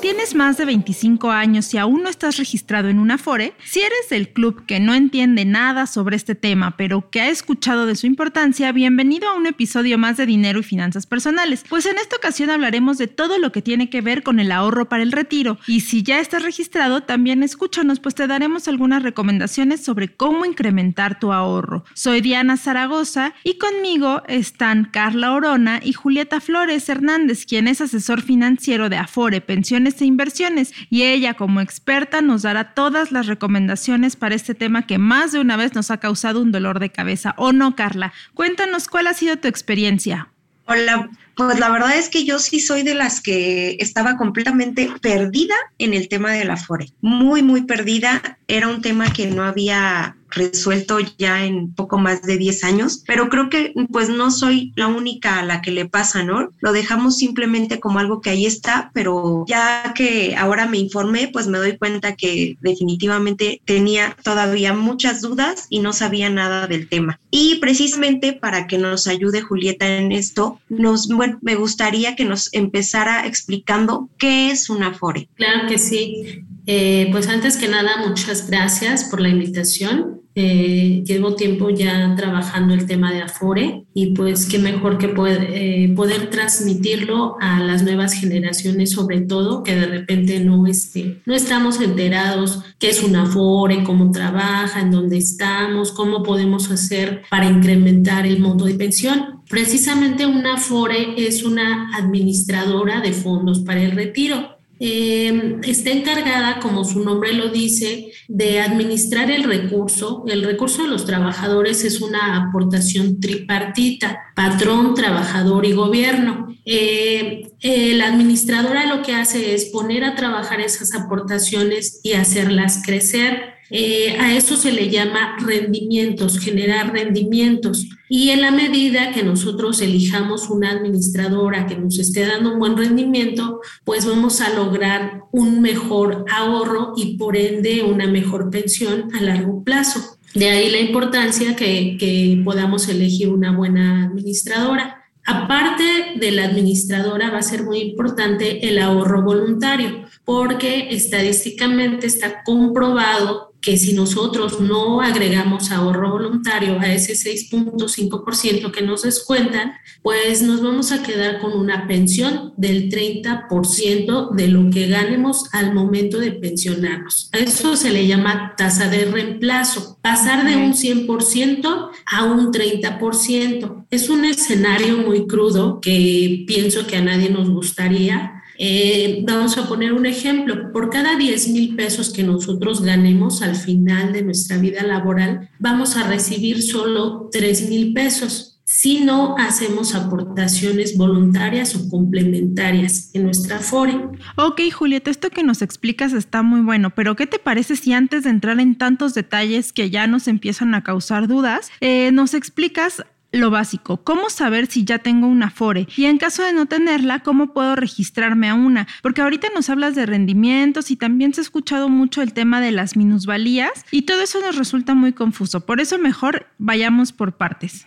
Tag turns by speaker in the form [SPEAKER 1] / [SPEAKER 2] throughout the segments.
[SPEAKER 1] tienes más de 25 años y aún no estás registrado en una Afore, si eres del club que no entiende nada sobre este tema, pero que ha escuchado de su importancia, bienvenido a un episodio más de Dinero y Finanzas Personales. Pues en esta ocasión hablaremos de todo lo que tiene que ver con el ahorro para el retiro. Y si ya estás registrado, también escúchanos, pues te daremos algunas recomendaciones sobre cómo incrementar tu ahorro. Soy Diana Zaragoza y conmigo están Carla Orona y Julieta Flores Hernández, quien es asesor financiero de Afore Pensiones e inversiones y ella como experta nos dará todas las recomendaciones para este tema que más de una vez nos ha causado un dolor de cabeza. ¿O no, Carla? Cuéntanos cuál ha sido tu experiencia.
[SPEAKER 2] Hola, pues la verdad es que yo sí soy de las que estaba completamente perdida en el tema de la FORE. Muy, muy perdida. Era un tema que no había resuelto ya en poco más de 10 años, pero creo que pues no soy la única a la que le pasa, ¿no? Lo dejamos simplemente como algo que ahí está, pero ya que ahora me informé, pues me doy cuenta que definitivamente tenía todavía muchas dudas y no sabía nada del tema. Y precisamente para que nos ayude Julieta en esto, me gustaría que nos empezara explicando qué es una FORE.
[SPEAKER 3] Claro que sí. Eh, pues antes que nada, muchas gracias por la invitación. Eh, llevo tiempo ya trabajando el tema de Afore y pues qué mejor que poder, eh, poder transmitirlo a las nuevas generaciones, sobre todo que de repente no, este, no estamos enterados qué es un Afore, cómo trabaja, en dónde estamos, cómo podemos hacer para incrementar el monto de pensión. Precisamente una Afore es una administradora de fondos para el retiro. Eh, está encargada, como su nombre lo dice, de administrar el recurso. El recurso de los trabajadores es una aportación tripartita, patrón, trabajador y gobierno. Eh, la administradora lo que hace es poner a trabajar esas aportaciones y hacerlas crecer. Eh, a eso se le llama rendimientos, generar rendimientos. Y en la medida que nosotros elijamos una administradora que nos esté dando un buen rendimiento, pues vamos a lograr un mejor ahorro y por ende una mejor pensión a largo plazo. De ahí la importancia que, que podamos elegir una buena administradora. Aparte de la administradora, va a ser muy importante el ahorro voluntario, porque estadísticamente está comprobado que si nosotros no agregamos ahorro voluntario a ese 6.5% que nos descuentan, pues nos vamos a quedar con una pensión del 30% de lo que ganemos al momento de pensionarnos. A eso se le llama tasa de reemplazo, pasar de un 100% a un 30%. Es un escenario muy crudo que pienso que a nadie nos gustaría, eh, vamos a poner un ejemplo, por cada 10 mil pesos que nosotros ganemos al final de nuestra vida laboral, vamos a recibir solo 3 mil pesos si no hacemos aportaciones voluntarias o complementarias en nuestra FORE.
[SPEAKER 1] Ok, Julieta, esto que nos explicas está muy bueno, pero ¿qué te parece si antes de entrar en tantos detalles que ya nos empiezan a causar dudas, eh, nos explicas lo básico, cómo saber si ya tengo una FORE y en caso de no tenerla, cómo puedo registrarme a una, porque ahorita nos hablas de rendimientos y también se ha escuchado mucho el tema de las minusvalías y todo eso nos resulta muy confuso, por eso mejor vayamos por partes.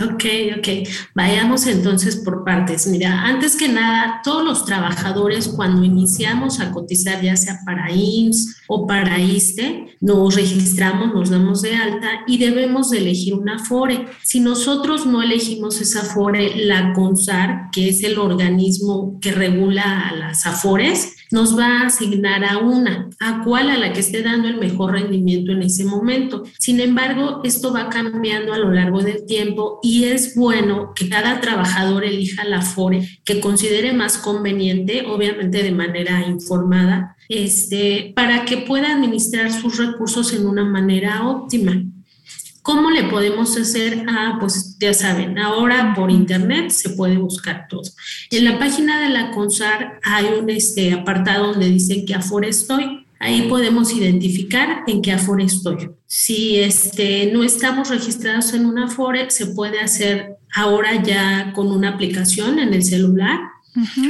[SPEAKER 3] Ok, ok. Vayamos entonces por partes. Mira, antes que nada, todos los trabajadores cuando iniciamos a cotizar, ya sea para IMSS o para ISTE, nos registramos, nos damos de alta y debemos de elegir una FORE. Si nosotros no elegimos esa FORE, la CONSAR, que es el organismo que regula las AFORES, nos va a asignar a una, a cuál a la que esté dando el mejor rendimiento en ese momento. Sin embargo, esto va cambiando a lo largo del tiempo y es bueno que cada trabajador elija la FORE que considere más conveniente, obviamente de manera informada, este, para que pueda administrar sus recursos en una manera óptima. ¿Cómo le podemos hacer? Ah, pues ya saben, ahora por internet se puede buscar todo. En la página de la CONSAR hay un este, apartado donde dice que Afore estoy. Ahí podemos identificar en qué Afore estoy. Si este, no estamos registrados en una Afore, se puede hacer ahora ya con una aplicación en el celular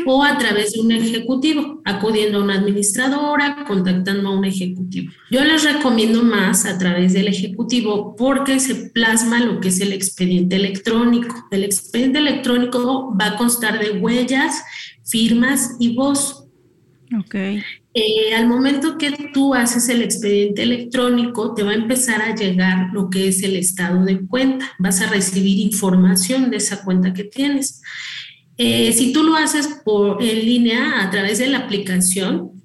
[SPEAKER 3] o a través de un ejecutivo, acudiendo a una administradora, contactando a un ejecutivo. Yo les recomiendo más a través del ejecutivo porque se plasma lo que es el expediente electrónico. El expediente electrónico va a constar de huellas, firmas y voz.
[SPEAKER 1] Ok.
[SPEAKER 3] Eh, al momento que tú haces el expediente electrónico, te va a empezar a llegar lo que es el estado de cuenta. Vas a recibir información de esa cuenta que tienes. Eh, si tú lo haces por, en línea a través de la aplicación,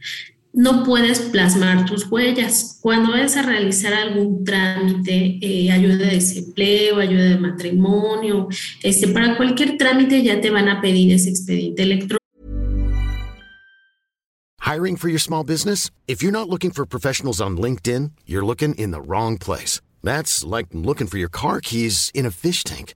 [SPEAKER 3] no puedes plasmar tus huellas. Cuando vayas a realizar algún trámite, eh, ayuda de desempleo, ayuda de matrimonio, este, para cualquier trámite ya te van a pedir ese expediente electrónico.
[SPEAKER 4] Hiring for your small business? If you're not looking for professionals on LinkedIn, you're looking in the wrong place. That's like looking for your car keys in a fish tank.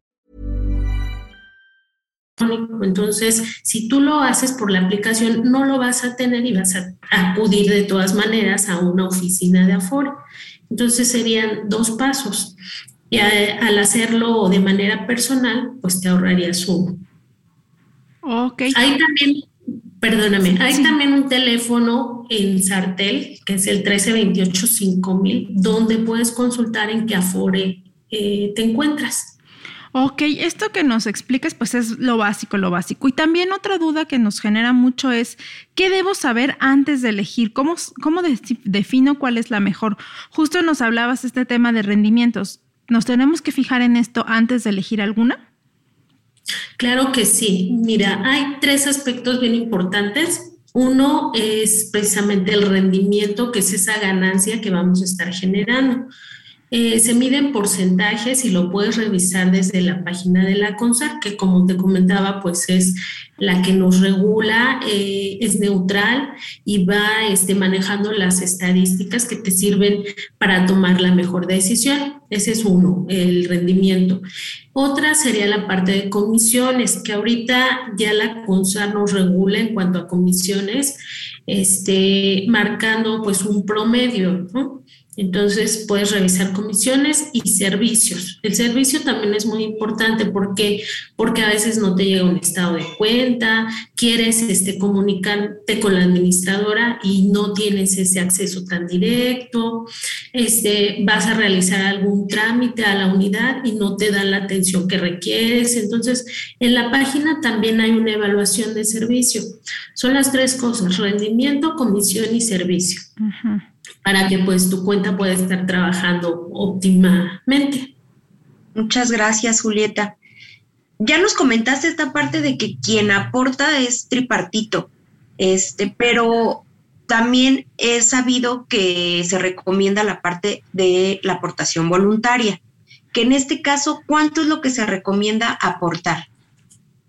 [SPEAKER 3] Entonces, si tú lo haces por la aplicación, no lo vas a tener y vas a acudir de todas maneras a una oficina de Afore. Entonces, serían dos pasos. Y al hacerlo de manera personal, pues te ahorrarías uno.
[SPEAKER 1] Ok.
[SPEAKER 3] Hay también, perdóname, hay también un teléfono en Sartel, que es el 1328-5000, donde puedes consultar en qué Afore eh, te encuentras.
[SPEAKER 1] Ok, esto que nos explicas pues es lo básico, lo básico. Y también otra duda que nos genera mucho es, ¿qué debo saber antes de elegir? ¿Cómo, cómo defino cuál es la mejor? Justo nos hablabas este tema de rendimientos. ¿Nos tenemos que fijar en esto antes de elegir alguna?
[SPEAKER 3] Claro que sí. Mira, hay tres aspectos bien importantes. Uno es precisamente el rendimiento, que es esa ganancia que vamos a estar generando. Eh, se miden porcentajes y lo puedes revisar desde la página de la CONSAR, que como te comentaba, pues es la que nos regula, eh, es neutral y va este, manejando las estadísticas que te sirven para tomar la mejor decisión. Ese es uno, el rendimiento. Otra sería la parte de comisiones, que ahorita ya la CONSAR nos regula en cuanto a comisiones, este, marcando pues un promedio, ¿no? Entonces puedes revisar comisiones y servicios. El servicio también es muy importante porque, porque a veces no te llega un estado de cuenta, quieres este, comunicarte con la administradora y no tienes ese acceso tan directo, este, vas a realizar algún trámite a la unidad y no te dan la atención que requieres. Entonces, en la página también hay una evaluación de servicio. Son las tres cosas, rendimiento, comisión y servicio para que pues tu cuenta pueda estar trabajando óptimamente.
[SPEAKER 2] Muchas gracias, Julieta. Ya nos comentaste esta parte de que quien aporta es tripartito, este, pero también he sabido que se recomienda la parte de la aportación voluntaria, que en este caso, ¿cuánto es lo que se recomienda aportar?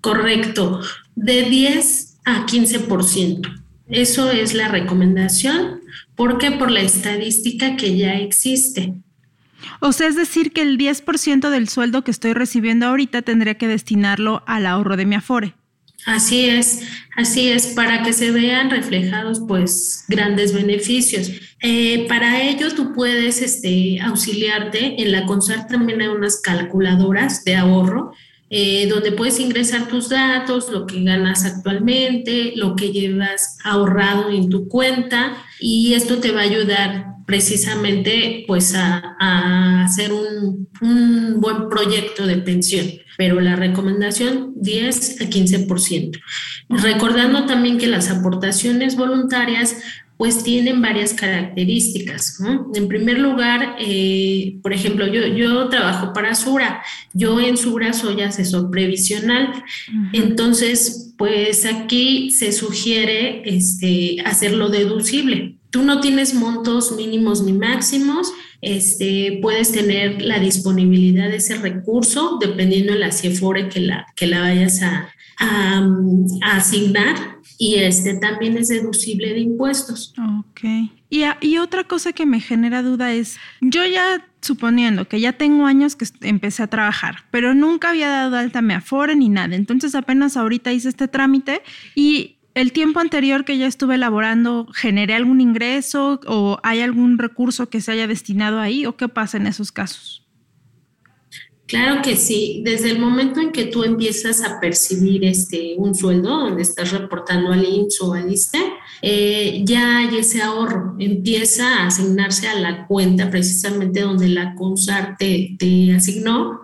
[SPEAKER 3] Correcto, de 10 a 15%. Eso es la recomendación ¿Por qué? Por la estadística que ya existe.
[SPEAKER 1] O sea, es decir, que el 10% del sueldo que estoy recibiendo ahorita tendría que destinarlo al ahorro de mi Afore.
[SPEAKER 3] Así es, así es, para que se vean reflejados pues grandes beneficios. Eh, para ello tú puedes este, auxiliarte, en la CONSAR también hay unas calculadoras de ahorro eh, donde puedes ingresar tus datos, lo que ganas actualmente, lo que llevas ahorrado en tu cuenta y esto te va a ayudar precisamente pues a, hacer un, un, buen proyecto de pensión, pero la recomendación 10 a 15%. Recordando también que las aportaciones voluntarias pues tienen varias características. En primer lugar, eh, por ejemplo, yo, yo trabajo para Sura, yo en Sura soy asesor previsional, entonces, pues aquí se sugiere este, hacerlo deducible. tú no tienes montos mínimos ni máximos, este, puedes tener la disponibilidad de ese recurso dependiendo de la CIEFORE que la, que la vayas a, a, asignar y este también es deducible de impuestos.
[SPEAKER 1] Ok. Y, y, otra cosa que me genera duda es, yo ya suponiendo que ya tengo años que empecé a trabajar, pero nunca había dado alta me afore ni nada, entonces apenas ahorita hice este trámite y el tiempo anterior que ya estuve elaborando, ¿generé algún ingreso o hay algún recurso que se haya destinado ahí o qué pasa en esos casos?
[SPEAKER 3] Claro que sí. Desde el momento en que tú empiezas a percibir este, un sueldo, donde estás reportando al INSS o al ISTE, eh, ya hay ese ahorro. Empieza a asignarse a la cuenta precisamente donde la CONSAR te, te asignó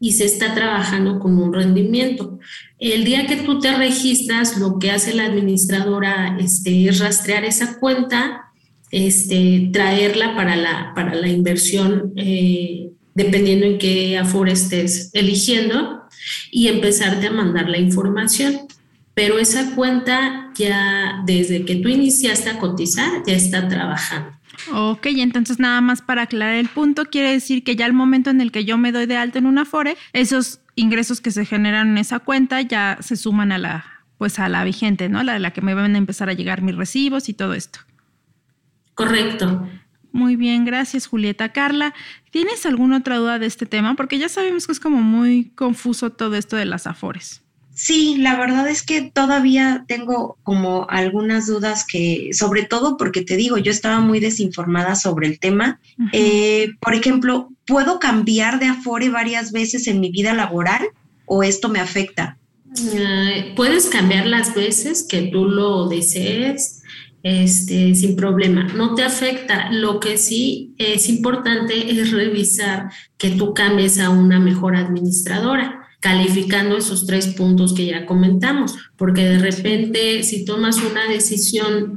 [SPEAKER 3] y se está trabajando con un rendimiento. El día que tú te registras, lo que hace la administradora este, es rastrear esa cuenta, este, traerla para la, para la inversión, eh, dependiendo en qué Afore estés eligiendo, y empezarte a mandar la información. Pero esa cuenta ya desde que tú iniciaste a cotizar, ya está trabajando.
[SPEAKER 1] Ok, entonces nada más para aclarar el punto, quiere decir que ya al momento en el que yo me doy de alta en una Afore, esos ingresos que se generan en esa cuenta ya se suman a la, pues a la vigente, ¿no? La de la que me van a empezar a llegar mis recibos y todo esto.
[SPEAKER 3] Correcto.
[SPEAKER 1] Muy bien, gracias Julieta. Carla, ¿tienes alguna otra duda de este tema? Porque ya sabemos que es como muy confuso todo esto de las afores.
[SPEAKER 2] Sí, la verdad es que todavía tengo como algunas dudas que, sobre todo porque te digo, yo estaba muy desinformada sobre el tema. Eh, por ejemplo, ¿puedo cambiar de Afore varias veces en mi vida laboral o esto me afecta?
[SPEAKER 3] puedes cambiar las veces que tú lo desees. Este, sin problema, no te afecta. Lo que sí es importante es revisar que tú cambies a una mejor administradora calificando esos tres puntos que ya comentamos, porque de repente si tomas una decisión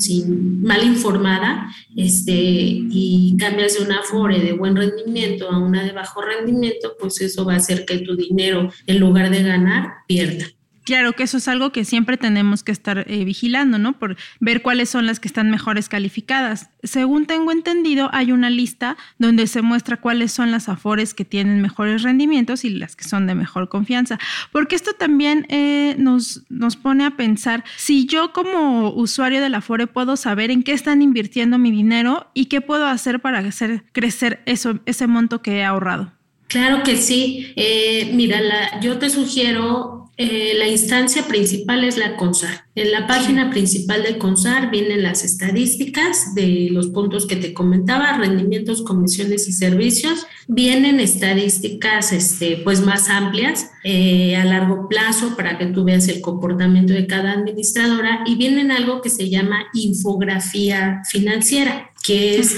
[SPEAKER 3] mal informada este, y cambias de una FORE de buen rendimiento a una de bajo rendimiento, pues eso va a hacer que tu dinero, en lugar de ganar, pierda.
[SPEAKER 1] Claro que eso es algo que siempre tenemos que estar eh, vigilando, ¿no? Por ver cuáles son las que están mejores calificadas. Según tengo entendido, hay una lista donde se muestra cuáles son las afores que tienen mejores rendimientos y las que son de mejor confianza. Porque esto también eh, nos, nos pone a pensar si yo como usuario de la afore puedo saber en qué están invirtiendo mi dinero y qué puedo hacer para hacer crecer ese monto que he ahorrado.
[SPEAKER 3] Claro que sí. Eh, mira, yo te sugiero eh, la instancia principal es la CONSAR. En la página principal de CONSAR vienen las estadísticas de los puntos que te comentaba, rendimientos, comisiones y servicios. Vienen estadísticas este, pues más amplias eh, a largo plazo para que tú veas el comportamiento de cada administradora y vienen algo que se llama infografía financiera, que es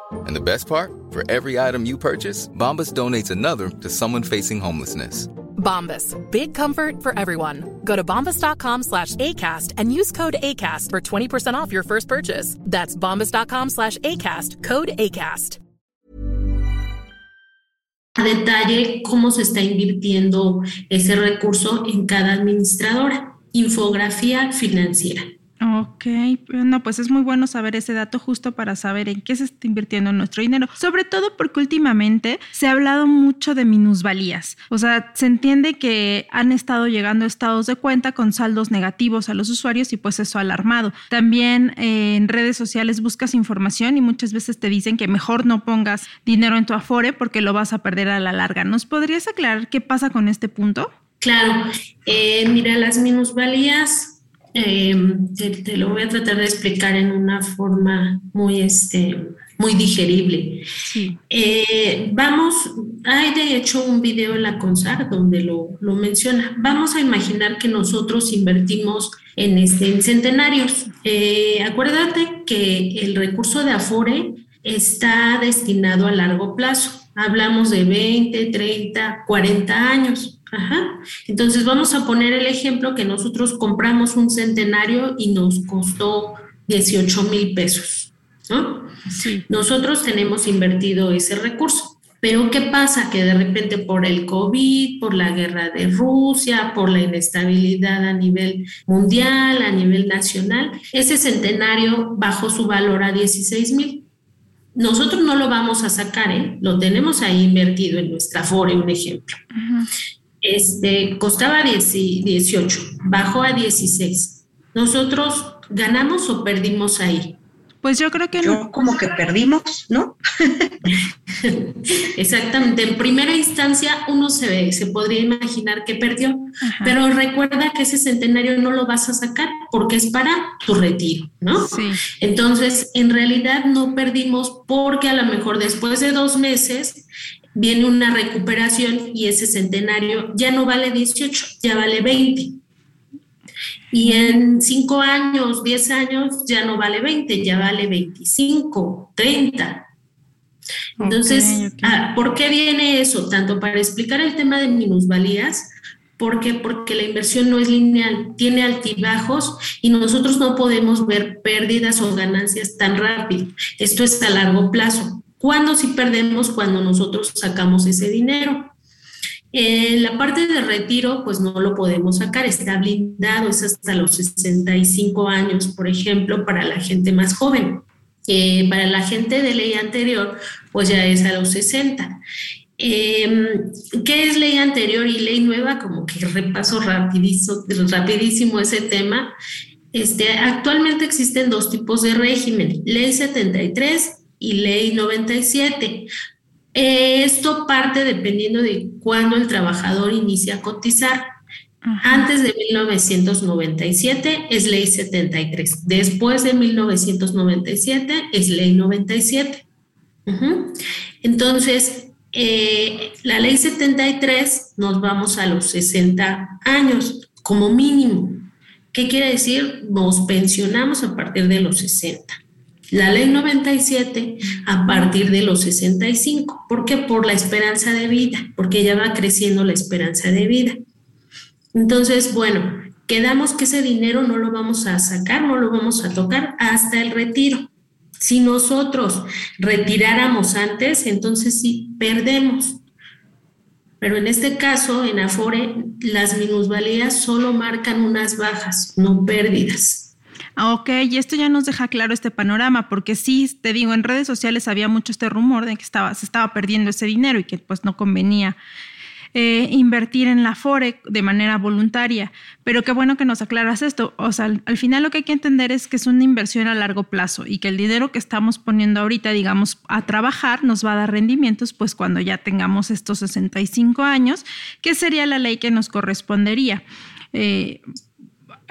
[SPEAKER 5] And the best part, for every item you purchase, Bombas donates another to someone facing homelessness.
[SPEAKER 6] Bombas, big comfort for everyone. Go to bombas.com slash ACAST and use code ACAST for 20% off your first purchase. That's bombas.com slash ACAST, code ACAST.
[SPEAKER 3] A detalle cómo se está invirtiendo ese recurso en cada administradora. Infografía financiera.
[SPEAKER 1] Ok, no, pues es muy bueno saber ese dato justo para saber en qué se está invirtiendo nuestro dinero, sobre todo porque últimamente se ha hablado mucho de minusvalías, o sea, se entiende que han estado llegando estados de cuenta con saldos negativos a los usuarios y pues eso ha alarmado. También eh, en redes sociales buscas información y muchas veces te dicen que mejor no pongas dinero en tu Afore porque lo vas a perder a la larga. ¿Nos podrías aclarar qué pasa con este punto?
[SPEAKER 3] Claro, eh, mira, las minusvalías em, te, lo voy a tratar de explicar en una forma muy, este, muy digerible. Eh, vamos, hay de hecho un video en la CONSAR donde lo, lo, menciona. Vamos a imaginar que nosotros invertimos en, este, en centenarios. Eh, acuérdate que el recurso de Afore está destinado a largo plazo. Hablamos de 20, 30, 40 años. Ajá. Entonces vamos a poner el ejemplo que nosotros compramos un centenario y nos costó 18 mil pesos. ¿no? Sí. Nosotros tenemos invertido ese recurso. Pero ¿qué pasa? Que de repente por el COVID, por la guerra de Rusia, por la inestabilidad a nivel mundial, a nivel nacional, ese centenario bajó su valor a 16 mil. Nosotros no lo vamos a sacar, ¿eh? lo tenemos ahí invertido en nuestra FORE, un ejemplo. Este costaba 18, bajó a 16. Nosotros ganamos o perdimos ahí.
[SPEAKER 1] Pues yo creo que
[SPEAKER 2] yo como que perdimos, ¿no?
[SPEAKER 3] Exactamente. En primera instancia uno se, se podría imaginar que perdió, pero recuerda que ese centenario no lo vas a sacar porque es para tu retiro, ¿no? Sí. Entonces, en realidad no perdimos porque a lo mejor después de dos meses viene una recuperación y ese centenario ya no vale 18, ya vale 20. Y en cinco años, 10 años, ya no vale 20, ya vale 25, 30. Entonces, ah, ¿por qué viene eso? Tanto para explicar el tema de minusvalías, porque porque la inversión no es lineal, tiene altibajos y nosotros no podemos ver pérdidas o ganancias tan rápido. Esto es a largo plazo. ¿Cuándo sí perdemos? Cuando nosotros sacamos ese dinero. En la parte de retiro, pues no lo podemos sacar, está blindado, es hasta los 65 años, por ejemplo, para la gente más joven. Eh, para la gente de ley anterior, pues ya es a los 60. Em, ¿Qué es ley anterior y ley nueva? Como que repaso rapidísimo, rapidísimo ese tema. Este, actualmente existen dos tipos de régimen, ley 73 y ley 97. Esto parte dependiendo de cuándo el trabajador inicia a cotizar. Antes de 1997 es ley 73. Después de 1997 es ley 97. Entonces, eh, la ley 73 nos vamos a los 60 años como mínimo. ¿Qué quiere decir? Nos pensionamos a partir de los 60. La ley 97 a partir de los 65. ¿Por qué? Por la esperanza de vida, porque ya va creciendo la esperanza de vida. Entonces, bueno, quedamos que ese dinero no lo vamos a sacar, no lo vamos a tocar hasta el retiro. Si nosotros retiráramos antes, entonces sí, perdemos. Pero en este caso, en Afore, las minusvalías solo marcan unas bajas, no pérdidas.
[SPEAKER 1] Ah, ok, y esto ya nos deja claro este panorama, porque sí, te digo, en redes sociales había mucho este rumor de que estaba, se estaba perdiendo ese dinero y que pues no convenía eh, invertir en la FORE de manera voluntaria. Pero qué bueno que nos aclaras esto. O sea, al, final lo que hay que entender es que es una inversión a largo plazo y que el dinero que estamos poniendo ahorita, digamos, a trabajar nos va a dar rendimientos, pues cuando ya tengamos estos 65 años, que sería la ley que nos correspondería. Eh,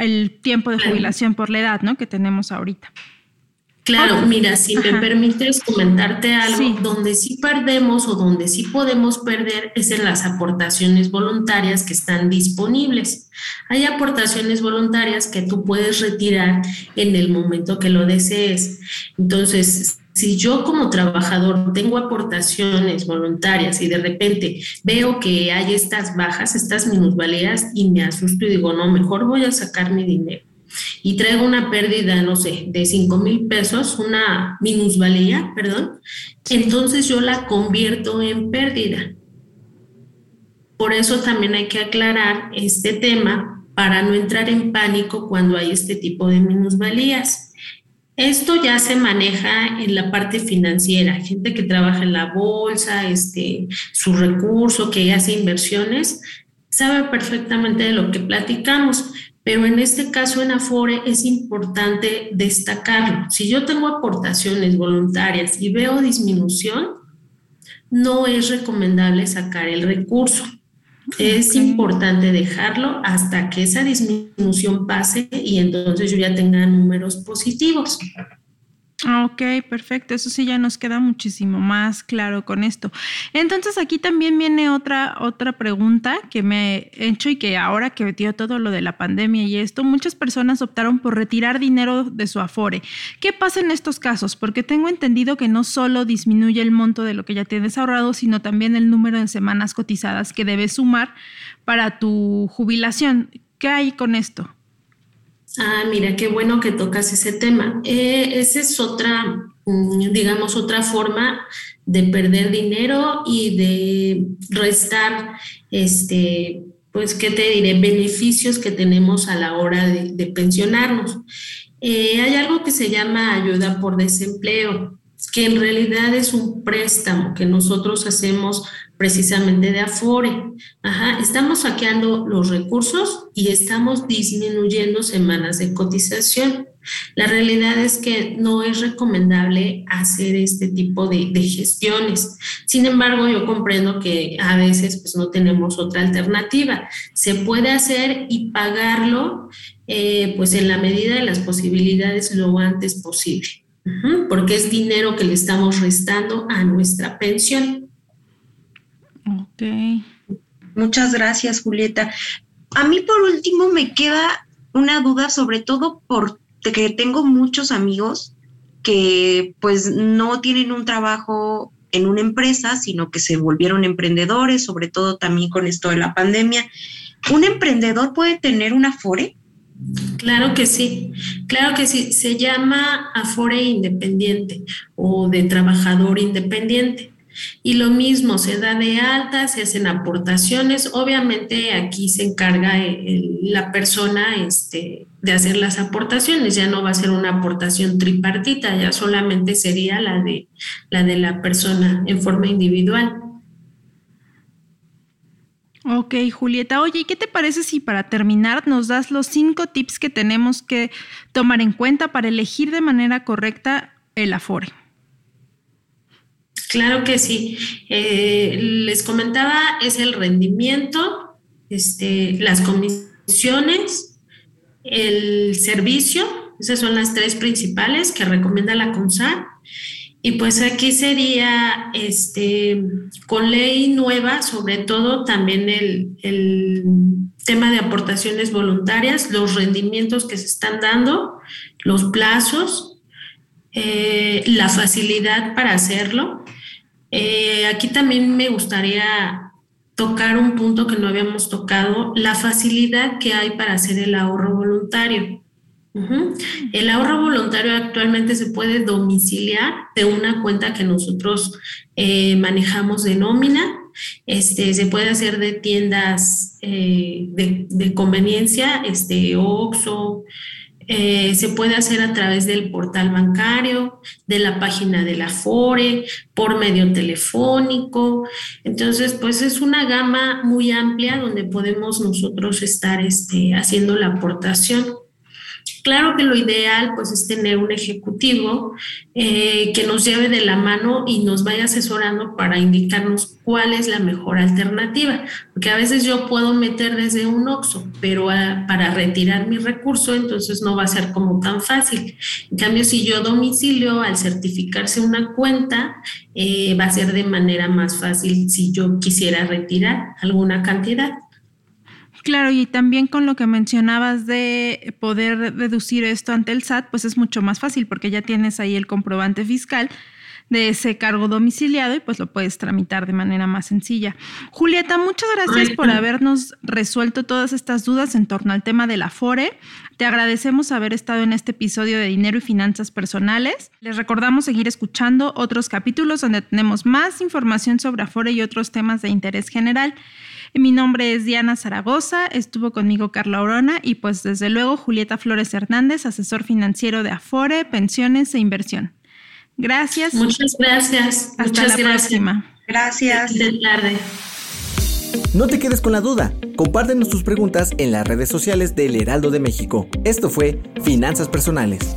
[SPEAKER 1] el tiempo de jubilación por la edad, ¿no? Que tenemos ahorita.
[SPEAKER 3] Claro, mira, si me permites comentarte algo, donde sí perdemos o donde sí podemos perder es en las aportaciones voluntarias que están disponibles. Hay aportaciones voluntarias que tú puedes retirar en el momento que lo desees. Entonces, si yo como trabajador tengo aportaciones voluntarias y de repente veo que hay estas bajas, estas minusvalías y me asusto y digo, no, mejor voy a sacar mi dinero y traigo una pérdida, no sé, de 5 mil pesos, una minusvalía, perdón, entonces yo la convierto en pérdida. Por eso también hay que aclarar este tema para no entrar en pánico cuando hay este tipo de minusvalías. Esto ya se maneja en la parte financiera, gente que trabaja en la bolsa, este, su recurso, que hace inversiones, sabe perfectamente de lo que platicamos, pero en este caso en Afore es importante destacarlo. Si yo tengo aportaciones voluntarias y veo disminución, no es recomendable sacar el recurso. Es importante dejarlo hasta que esa disminución pase y entonces yo ya tenga números positivos.
[SPEAKER 1] Ah, ok, perfecto. Eso sí ya nos queda muchísimo más claro con esto. Entonces aquí también viene otra, otra pregunta que me he hecho y que ahora que dio todo lo de la pandemia y esto, muchas personas optaron por retirar dinero de su afore. ¿Qué pasa en estos casos? Porque tengo entendido que no solo disminuye el monto de lo que ya tienes ahorrado, sino también el número de semanas cotizadas que debes sumar para tu jubilación. ¿Qué hay con esto?
[SPEAKER 3] Ah, mira, qué bueno que tocas ese tema. Eh, esa es otra, mm, digamos, otra forma de perder dinero y de restar, este, pues, ¿qué te diré? Beneficios que tenemos a la hora de, pensionarnos. Eh, hay algo que se llama ayuda por desempleo, que en realidad es un préstamo que nosotros hacemos precisamente de Afore. Ajá, estamos saqueando los recursos y estamos disminuyendo semanas de cotización. La realidad es que no es recomendable hacer este tipo de, gestiones. Sin embargo, yo comprendo que a veces pues, no tenemos otra alternativa. Se puede hacer y pagarlo eh, pues en la medida de las posibilidades lo antes posible, porque es dinero que le estamos restando a nuestra pensión.
[SPEAKER 2] Muchas gracias, Julieta. A mí por último me queda una duda, sobre todo porque tengo muchos amigos que pues no tienen un trabajo en una empresa, sino que se volvieron emprendedores, sobre todo también con esto de la pandemia. ¿Un emprendedor puede tener un Afore?
[SPEAKER 3] Claro que sí, claro que sí. Se llama Afore independiente o de trabajador independiente. Y lo mismo, se da de alta, se hacen aportaciones. Obviamente aquí se encarga la persona este, de hacer las aportaciones, ya no va a ser una aportación tripartita, ya solamente sería la de la, de la persona en forma individual.
[SPEAKER 1] Ok, Julieta. Oye, ¿y qué te parece si para terminar nos das los cinco tips que tenemos que tomar en cuenta para elegir de manera correcta el Afore?
[SPEAKER 3] Claro que sí. Eh, les comentaba, es el rendimiento, este, las comisiones, el servicio, esas son las tres principales que recomienda la CONSAR. Y pues aquí sería, este, con ley nueva, sobre todo también el, el tema de aportaciones voluntarias, los rendimientos que se están dando, los plazos, eh, la facilidad para hacerlo eh, aquí también me gustaría tocar un punto que no habíamos tocado, la facilidad que hay para hacer el ahorro voluntario. El ahorro voluntario actualmente se puede domiciliar de una cuenta que nosotros eh, manejamos de nómina. Este, se puede hacer de tiendas eh, de, conveniencia, este, OXO, eh, se puede hacer a través del portal bancario, de la página de la FORE, por medio telefónico. Entonces, pues es una gama muy amplia donde podemos nosotros estar este, haciendo la aportación. Claro que lo ideal pues es tener un ejecutivo eh, que nos lleve de la mano y nos vaya asesorando para indicarnos cuál es la mejor alternativa, porque a veces yo puedo meter desde un OXO, pero ah, para retirar mi recurso entonces no va a ser como tan fácil. En cambio, si yo domicilio al certificarse una cuenta, eh, va a ser de manera más fácil si yo quisiera retirar alguna cantidad.
[SPEAKER 1] Claro, y también con lo que mencionabas de poder deducir esto ante el SAT, pues es mucho más fácil porque ya tienes ahí el comprobante fiscal de ese cargo domiciliado y pues lo puedes tramitar de manera más sencilla. Julieta, muchas gracias por habernos resuelto todas estas dudas en torno al tema del Afore. Te agradecemos haber estado en este episodio de Dinero y Finanzas Personales. Les recordamos seguir escuchando otros capítulos donde tenemos más información sobre Afore y otros temas de interés general. Mi nombre es Diana Zaragoza, estuvo conmigo Carla Orona y pues desde luego Julieta Flores Hernández, asesor financiero de Afore, Pensiones e Inversión. Gracias.
[SPEAKER 3] Muchas gracias.
[SPEAKER 1] Hasta la próxima.
[SPEAKER 2] Gracias.
[SPEAKER 3] tarde.
[SPEAKER 7] No te quedes con la duda. Compártenos tus preguntas en las redes sociales del Heraldo de México. Esto fue Finanzas Personales.